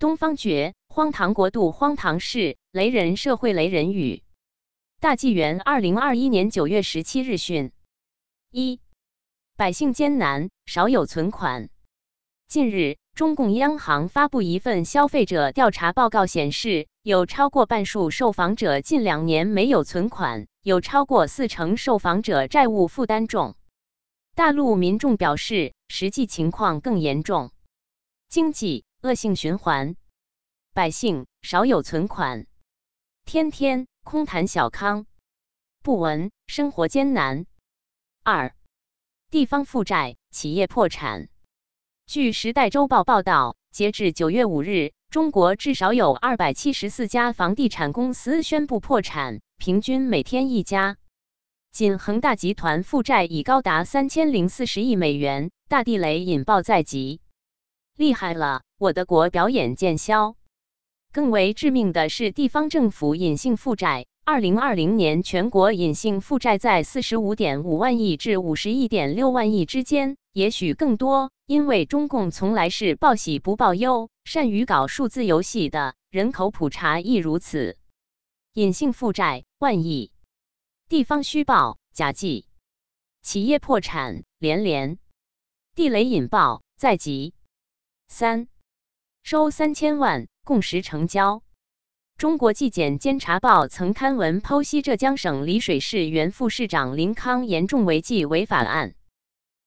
东方觉，荒唐国度，荒唐事，雷人社会，雷人语。大纪元二零二一年九月十七日讯：一，百姓艰难，少有存款。近日，中共央行发布一份消费者调查报告，显示有超过半数受访者近两年没有存款，有超过四成受访者债务负担重。大陆民众表示，实际情况更严重，经济。恶性循环，百姓少有存款，天天空谈小康，不闻生活艰难。二，地方负债，企业破产。据《时代周报》报道，截至九月五日，中国至少有二百七十四家房地产公司宣布破产，平均每天一家。仅恒大集团负债已高达三千零四十亿美元，大地雷引爆在即。厉害了，我的国表演见效。更为致命的是，地方政府隐性负债。二零二零年全国隐性负债在四十五点五万亿至五十一点六万亿之间，也许更多。因为中共从来是报喜不报忧，善于搞数字游戏的，人口普查亦如此。隐性负债万亿，地方虚报假记，企业破产连连，地雷引爆在即。三收三千万，共识成交。中国纪检监察报曾刊文剖析浙江省丽水市原副市长林康严重违纪违法案。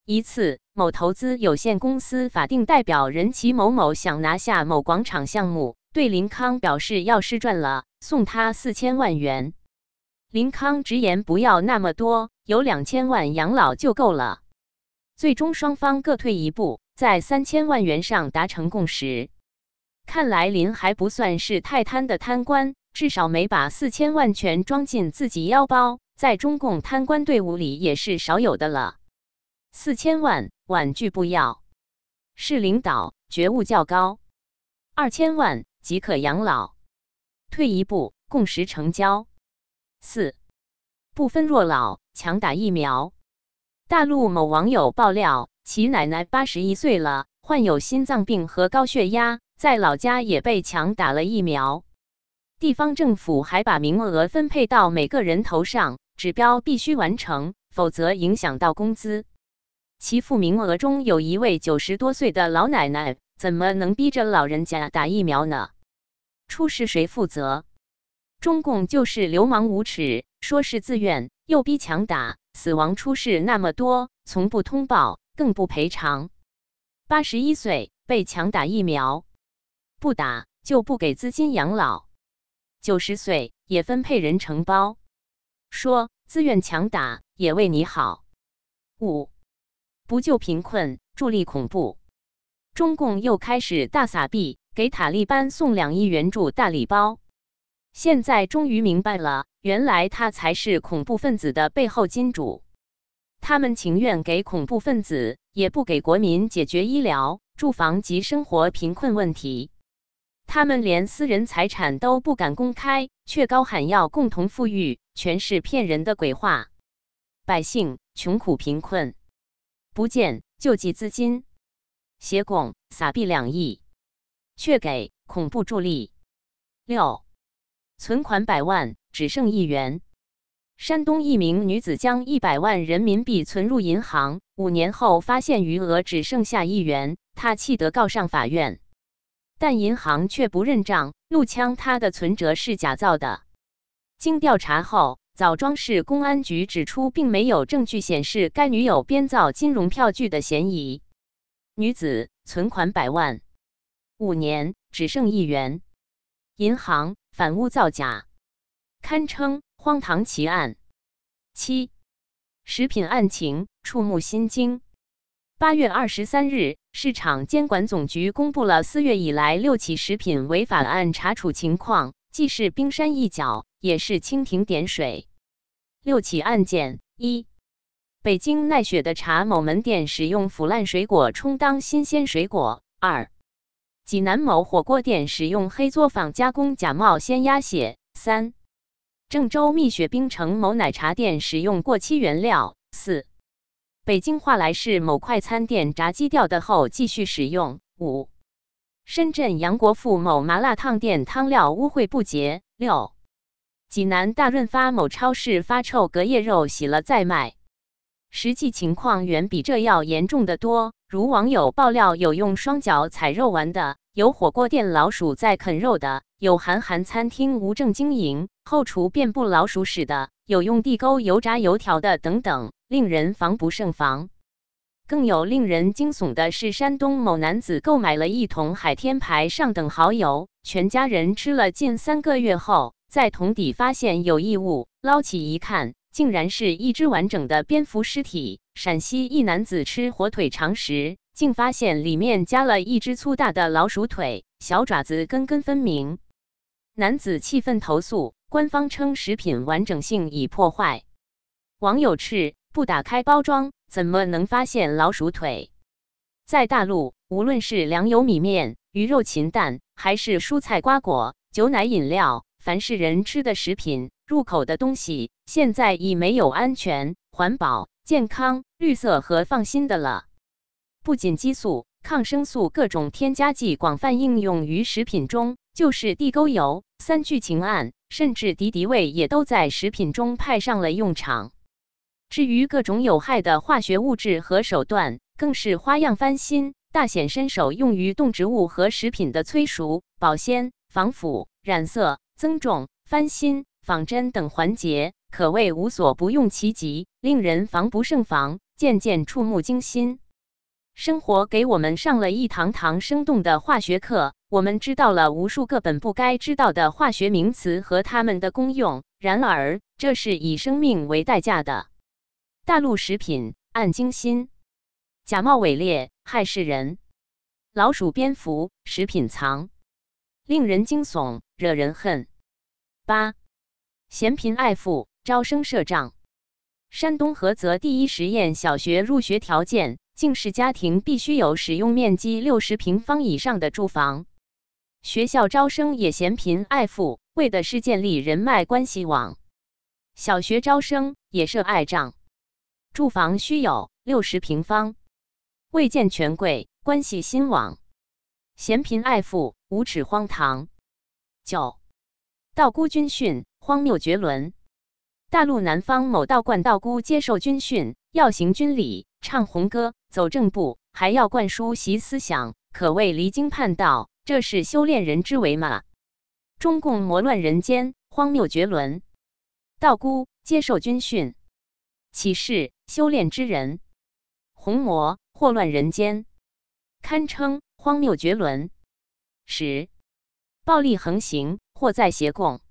一次，某投资有限公司法定代表人齐某某想拿下某广场项目，对林康表示要是赚了，送他四千万元。林康直言不要那么多，有两千万养老就够了。最终双方各退一步。在三千万元上达成共识，看来林还不算是太贪的贪官，至少没把四千万全装进自己腰包，在中共贪官队伍里也是少有的了。四千万婉拒不要，是领导觉悟较高。二千万即可养老，退一步共识成交。四不分弱老强打疫苗。大陆某网友爆料。其奶奶八十一岁了，患有心脏病和高血压，在老家也被强打了疫苗。地方政府还把名额分配到每个人头上，指标必须完成，否则影响到工资。其父名额中有一位九十多岁的老奶奶，怎么能逼着老人家打疫苗呢？出事谁负责？中共就是流氓无耻，说是自愿，又逼强打，死亡出事那么多，从不通报。更不赔偿。八十一岁被强打疫苗，不打就不给资金养老。九十岁也分配人承包，说自愿强打也为你好。五不救贫困，助力恐怖。中共又开始大撒币，给塔利班送两亿援助大礼包。现在终于明白了，原来他才是恐怖分子的背后金主。他们情愿给恐怖分子，也不给国民解决医疗、住房及生活贫困问题。他们连私人财产都不敢公开，却高喊要共同富裕，全是骗人的鬼话。百姓穷苦贫困，不见救济资金，协共撒币两亿，却给恐怖助力。六存款百万，只剩一元。山东一名女子将一百万人民币存入银行，五年后发现余额只剩下一元，她气得告上法院，但银行却不认账，怒呛她的存折是假造的。经调查后，枣庄市公安局指出，并没有证据显示该女友编造金融票据的嫌疑。女子存款百万，五年只剩一元，银行反诬造假，堪称。荒唐奇案七，食品案情触目心惊。八月二十三日，市场监管总局公布了四月以来六起食品违法案查处情况，既是冰山一角，也是蜻蜓点水。六起案件：一、北京奈雪的茶某门店使用腐烂水果充当新鲜水果；二、济南某火锅店使用黑作坊加工假冒鲜鸭血；三。郑州蜜雪冰城某奶茶店使用过期原料。四、北京华莱士某快餐店炸鸡掉的后继续使用。五、深圳杨国富某麻辣烫店汤料污秽不洁。六、济南大润发某超市发臭隔夜肉洗了再卖。实际情况远比这要严重的多。如网友爆料，有用双脚踩肉丸的，有火锅店老鼠在啃肉的，有韩寒餐厅无证经营，后厨遍布老鼠屎的，有用地沟油炸油条的等等，令人防不胜防。更有令人惊悚的是，山东某男子购买了一桶海天牌上等蚝油，全家人吃了近三个月后，在桶底发现有异物，捞起一看。竟然是一只完整的蝙蝠尸体。陕西一男子吃火腿肠时，竟发现里面加了一只粗大的老鼠腿，小爪子根根分明。男子气愤投诉，官方称食品完整性已破坏。网友斥：不打开包装，怎么能发现老鼠腿？在大陆，无论是粮油米面、鱼肉禽蛋，还是蔬菜瓜果、酒奶饮料，凡是人吃的食品。入口的东西现在已没有安全、环保、健康、绿色和放心的了。不仅激素、抗生素各种添加剂广泛应用于食品中，就是地沟油、三聚氰胺，甚至敌敌畏也都在食品中派上了用场。至于各种有害的化学物质和手段，更是花样翻新，大显身手，用于动植物和食品的催熟、保鲜、防腐、染色、增重、翻新。仿真等环节可谓无所不用其极，令人防不胜防，渐渐触目惊心。生活给我们上了一堂堂生动的化学课，我们知道了无数个本不该知道的化学名词和它们的功用。然而，这是以生命为代价的。大陆食品暗惊心，假冒伪劣害世人。老鼠、蝙蝠食品藏，令人惊悚，惹人恨。八。嫌贫爱富，招生设障。山东菏泽第一实验小学入学条件，竟是家庭必须有使用面积六十平方以上的住房。学校招生也嫌贫爱富，为的是建立人脉关系网。小学招生也设爱障，住房须有六十平方，为建权贵关系新网。嫌贫爱富，无耻荒唐。九，道姑军训。荒谬绝伦！大陆南方某道观道姑接受军训，要行军礼，唱红歌，走正步，还要灌输习思想，可谓离经叛道。这是修炼人之为吗？中共魔乱人间，荒谬绝伦！道姑接受军训，岂是修炼之人？红魔祸乱人间，堪称荒谬绝伦。十暴力横行，或在邪共。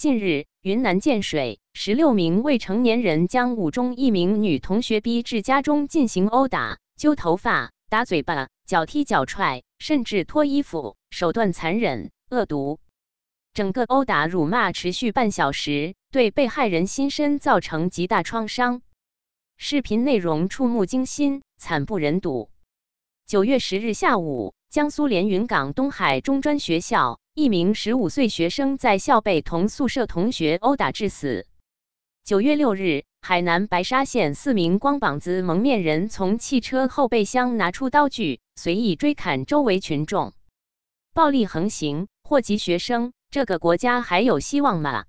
近日，云南建水十六名未成年人将五中一名女同学逼至家中进行殴打、揪头发、打嘴巴、脚踢脚踹，甚至脱衣服，手段残忍恶毒。整个殴打辱骂持续半小时，对被害人心身造成极大创伤。视频内容触目惊心，惨不忍睹。九月十日下午，江苏连云港东海中专学校。一名十五岁学生在校被同宿舍同学殴打致死。九月六日，海南白沙县四名光膀子蒙面人从汽车后备箱拿出刀具，随意追砍周围群众，暴力横行，祸及学生。这个国家还有希望吗？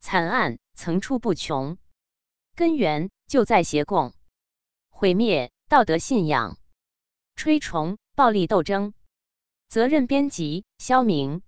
惨案层出不穷，根源就在邪共，毁灭道德信仰，吹崇暴力斗争。责任编辑：肖明。